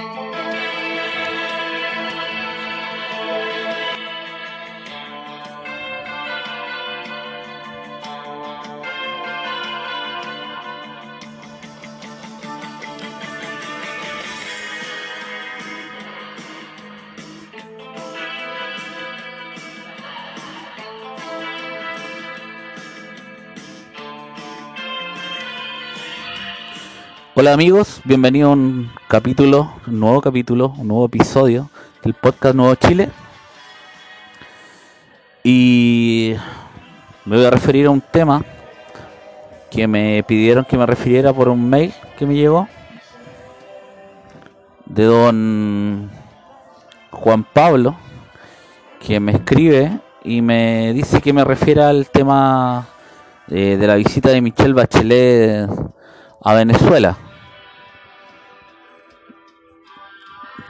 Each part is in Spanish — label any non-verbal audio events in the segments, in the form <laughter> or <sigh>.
Yeah. Hola amigos, bienvenidos a un capítulo, un nuevo capítulo, un nuevo episodio del podcast Nuevo Chile. Y me voy a referir a un tema que me pidieron que me refiriera por un mail que me llegó de don Juan Pablo, que me escribe y me dice que me refiera al tema eh, de la visita de Michelle Bachelet a Venezuela.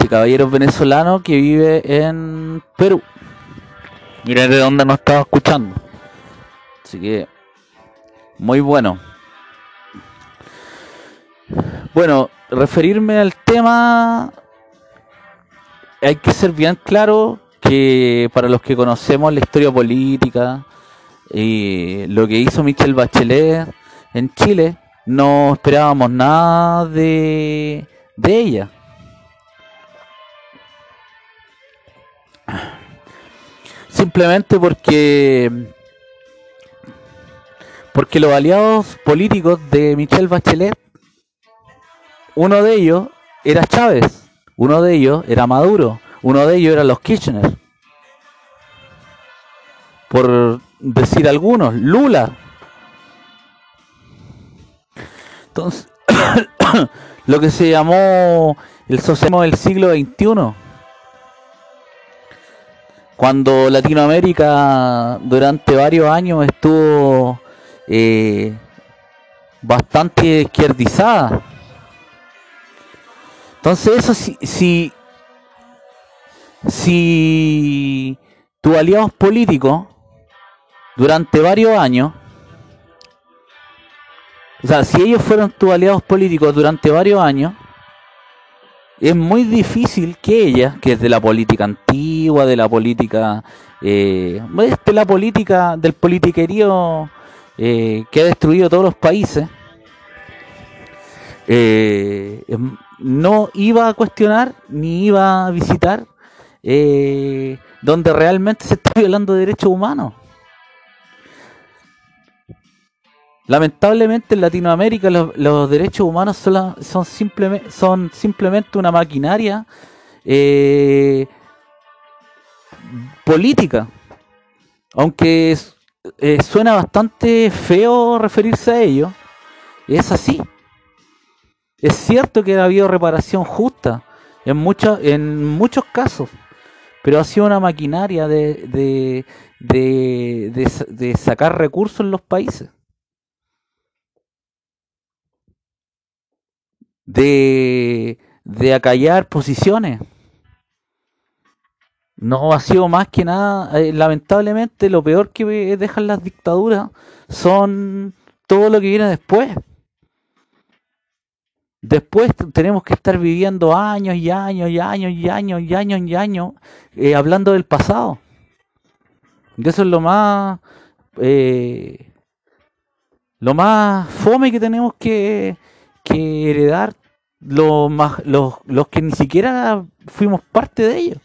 Caballero venezolano que vive en Perú. Miren de dónde nos estaba escuchando. Así que, muy bueno. Bueno, referirme al tema, hay que ser bien claro que para los que conocemos la historia política y lo que hizo Michelle Bachelet en Chile, no esperábamos nada de, de ella. Simplemente porque porque los aliados políticos de Michelle Bachelet, uno de ellos era Chávez, uno de ellos era Maduro, uno de ellos era los Kirchner. Por decir algunos, Lula. Entonces, <coughs> lo que se llamó el socialismo del siglo XXI cuando Latinoamérica durante varios años estuvo eh, bastante izquierdizada. Entonces eso si, si, si tus aliados políticos durante varios años, o sea, si ellos fueron tus aliados políticos durante varios años, es muy difícil que ella, que es de la política antigua, de la política, eh, de la política, del politiquerío eh, que ha destruido todos los países, eh, em, no iba a cuestionar ni iba a visitar eh, donde realmente se está violando derechos humanos. Lamentablemente en Latinoamérica los, derechos humanos son, simplemente, una maquinaria eh, política. Aunque eh, suena bastante feo referirse a ello, es así. Es cierto que ha habido reparación justa en, muchos casos, pero ha sido una maquinaria de sacar recursos en los países. De, de acallar posiciones. No ha sido más que nada, eh, lamentablemente lo peor que dejan las dictaduras son todo lo que viene después. Después tenemos que estar viviendo años y años y años y años y años y años eh, hablando del pasado. Y eso es lo más eh, lo más fome que tenemos que, que heredar los, más, los, los que ni siquiera fuimos parte de ellos.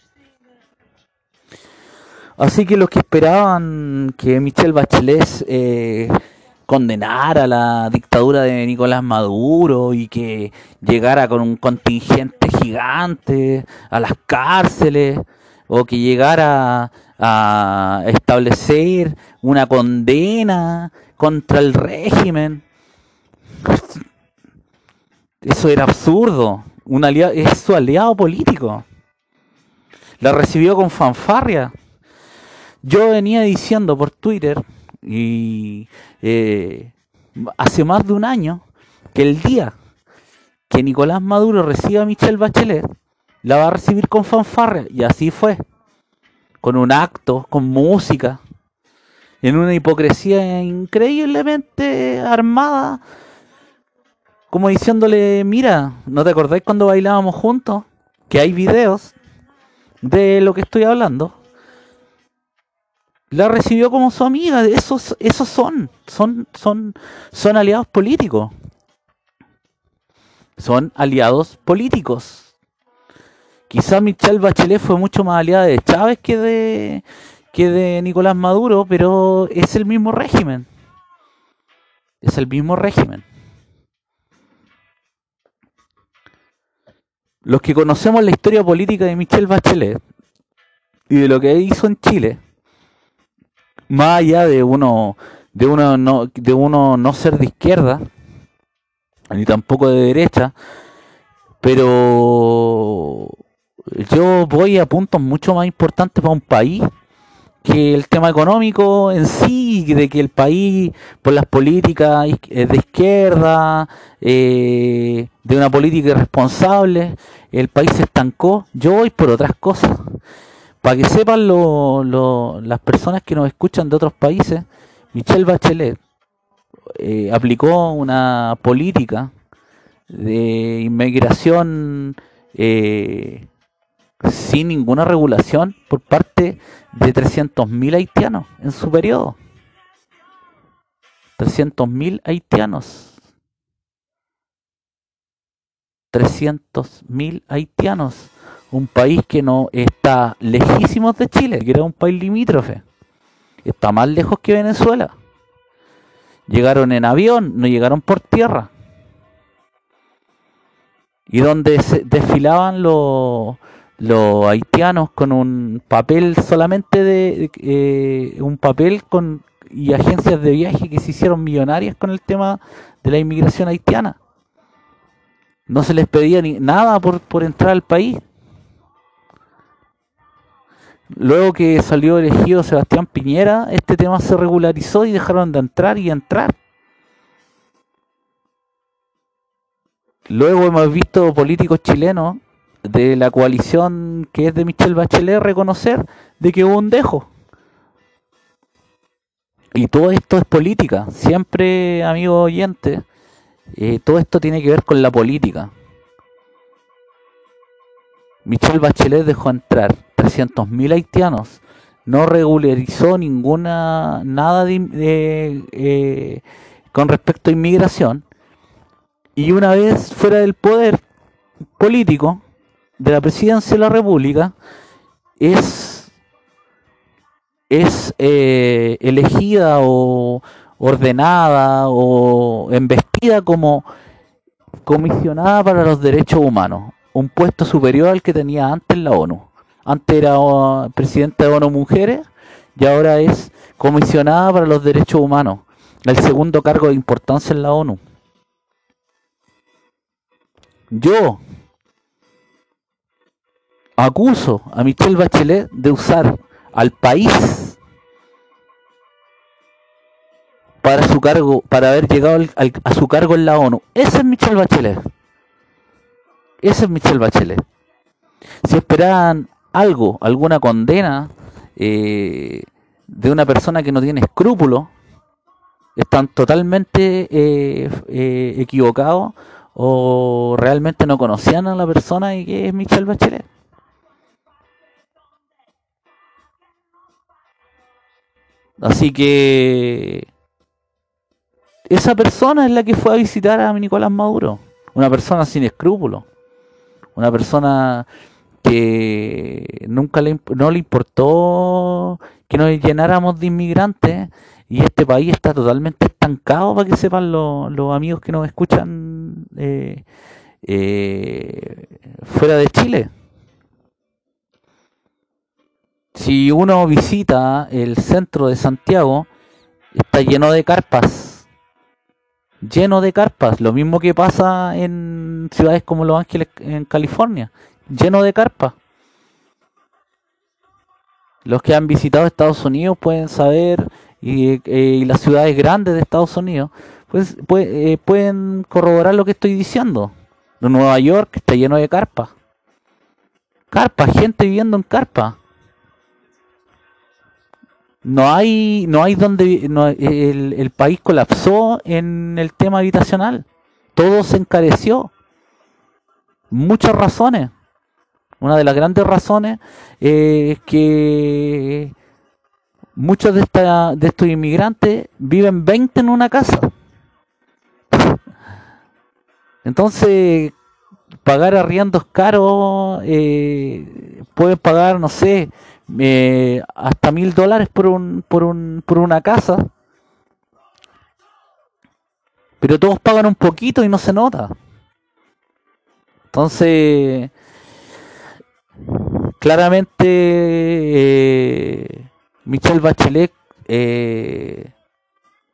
Así que los que esperaban que Michelle Bachelet eh, condenara la dictadura de Nicolás Maduro y que llegara con un contingente gigante a las cárceles o que llegara a establecer una condena contra el régimen eso era absurdo. Un aliado, es su aliado político. La recibió con fanfarria. Yo venía diciendo por Twitter y eh, hace más de un año que el día que Nicolás Maduro reciba a Michelle Bachelet, la va a recibir con fanfarria. Y así fue. Con un acto, con música, en una hipocresía increíblemente armada como diciéndole, mira, ¿no te acordáis cuando bailábamos juntos? que hay videos de lo que estoy hablando, la recibió como su amiga. Esos, esos son, son, son, son aliados políticos. Son aliados políticos. Quizá Michelle Bachelet fue mucho más aliada de Chávez que de, que de Nicolás Maduro, pero es el mismo régimen. Es el mismo régimen. Los que conocemos la historia política de Michelle Bachelet y de lo que hizo en Chile, más allá de uno de uno no, de uno no ser de izquierda ni tampoco de derecha pero yo voy a puntos mucho más importantes para un país que el tema económico en sí, de que el país, por las políticas de izquierda, eh, de una política irresponsable, el país se estancó. Yo voy por otras cosas. Para que sepan las personas que nos escuchan de otros países, Michelle Bachelet eh, aplicó una política de inmigración eh, sin ninguna regulación por parte de 300.000 haitianos en su periodo. 300.000 haitianos. 300.000 haitianos un país que no está lejísimo de Chile, que era un país limítrofe. Está más lejos que Venezuela. Llegaron en avión, no llegaron por tierra. Y donde se desfilaban los, los haitianos con un papel solamente de eh, un papel con y agencias de viaje que se hicieron millonarias con el tema de la inmigración haitiana. No se les pedía ni nada por, por entrar al país. Luego que salió elegido Sebastián Piñera, este tema se regularizó y dejaron de entrar y entrar. Luego hemos visto políticos chilenos de la coalición que es de Michelle Bachelet reconocer de que hubo un dejo. Y todo esto es política. Siempre, amigo oyente, eh, todo esto tiene que ver con la política. Michelle Bachelet dejó entrar 300.000 haitianos, no regularizó ninguna nada de, eh, con respecto a inmigración y una vez fuera del poder político de la presidencia de la República es es eh, elegida o ordenada o embestida como comisionada para los derechos humanos un puesto superior al que tenía antes la ONU. Antes era uh, presidente de ONU Mujeres y ahora es comisionada para los derechos humanos, el segundo cargo de importancia en la ONU. Yo acuso a Michelle Bachelet de usar al país para su cargo, para haber llegado a su cargo en la ONU. Ese es Michelle Bachelet. Ese es Michelle Bachelet. Si esperaban algo, alguna condena eh, de una persona que no tiene escrúpulos, están totalmente eh, eh, equivocados o realmente no conocían a la persona y que es Michelle Bachelet. Así que esa persona es la que fue a visitar a Nicolás Maduro, una persona sin escrúpulos una persona que nunca le, no le importó que nos llenáramos de inmigrantes y este país está totalmente estancado para que sepan los, amigos que nos escuchan eh, eh, fuera de Chile. Si uno visita el centro de Santiago, está lleno de carpas lleno de carpas, lo mismo que pasa en ciudades como Los Ángeles en California, lleno de carpas. Los que han visitado Estados Unidos pueden saber y, eh, las ciudades grandes de Estados Unidos pues, eh, pueden corroborar lo que estoy diciendo. Nueva York está lleno de carpas. Carpas, gente viviendo en carpas no hay no hay donde el, el, país colapsó en el tema habitacional. Todo se encareció. Muchas razones. Una de las grandes razones es que muchos de, esta, de estos inmigrantes viven 20 en una casa. Entonces, pagar arriendos caros, eh, pueden pagar, no sé, eh, hasta mil dólares por, un, por, un, por una casa. Pero todos pagan un poquito y no se nota. Entonces, claramente, eh, Michelle Bachelet eh,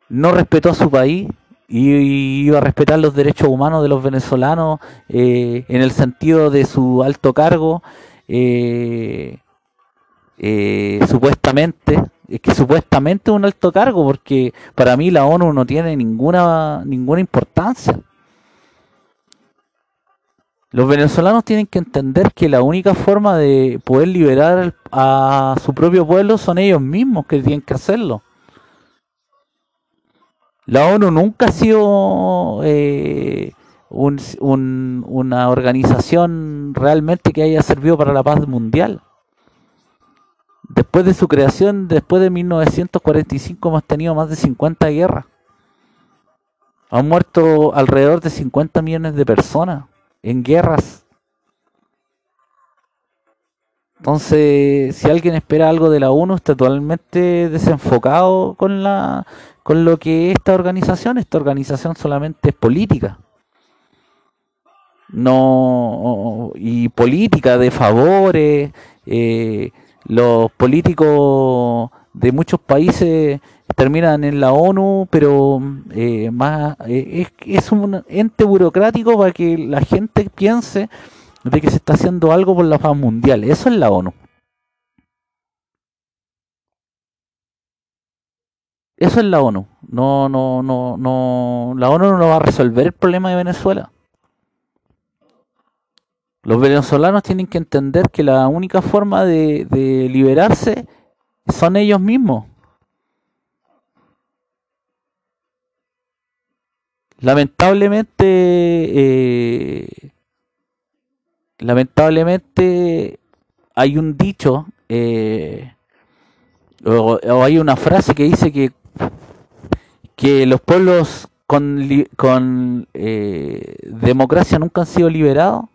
no respetó a su país y iba a respetar los derechos humanos de los venezolanos eh, en el sentido de su alto cargo, eh, eh, supuestamente, es que supuestamente un alto cargo, porque para mí la ONU no tiene ninguna, ninguna importancia. Los venezolanos tienen que entender que la única forma de poder liberar a su propio pueblo son ellos mismos que tienen que hacerlo. La ONU nunca ha sido eh, una organización realmente que haya servido para la paz mundial. Después de su creación, después de 1945, hemos tenido más de 50 guerras. Han muerto alrededor de 50 millones de personas en guerras. Entonces, si alguien espera algo de la ONU, está totalmente desenfocado con la con lo que esta organización, esta organización solamente es política. No, y política de favores, eh, los políticos de muchos países terminan en la ONU, pero eh, más eh, es, es un ente burocrático para que la gente piense de que se está haciendo algo por la paz mundial. Eso es la ONU. Eso es la ONU. No, no, no, no. La ONU no va a resolver el problema de Venezuela. Los venezolanos tienen que entender que la única forma de, liberarse son ellos mismos. Lamentablemente, eh, lamentablemente hay un dicho eh, o, hay una frase que dice que que los pueblos con, con eh, democracia nunca han sido liberados,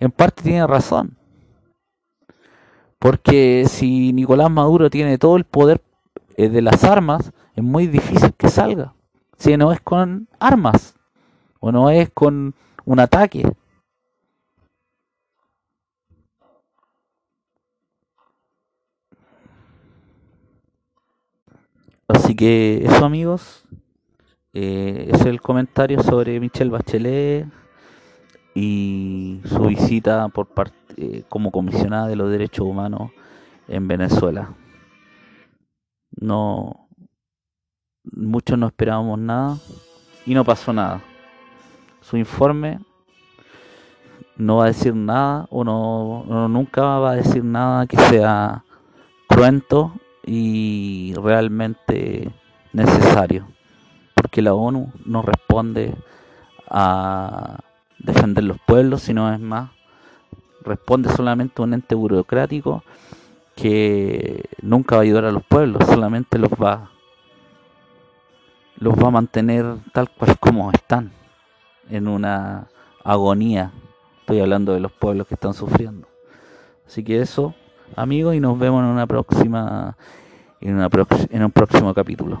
en parte tiene razón. Porque si Nicolás Maduro tiene todo el poder eh, de las armas, es muy difícil que salga. Si no es con armas, o no es con un ataque. Así que eso amigos, eh, es el comentario sobre Michelle Bachelet y su visita por parte eh, como comisionada de los derechos humanos en Venezuela. No, muchos no esperábamos nada y no pasó nada. Su informe no va a decir nada o no nunca va a decir nada que sea cruento y realmente necesario, porque la ONU no responde a defender los pueblos, sino es más, responde solamente a un ente burocrático que nunca va a ayudar a los pueblos, solamente los va los va a mantener tal cual como están, en una agonía. Estoy hablando de los pueblos que están sufriendo. Así que eso amigos y nos vemos en una próxima en, una en un próximo capítulo.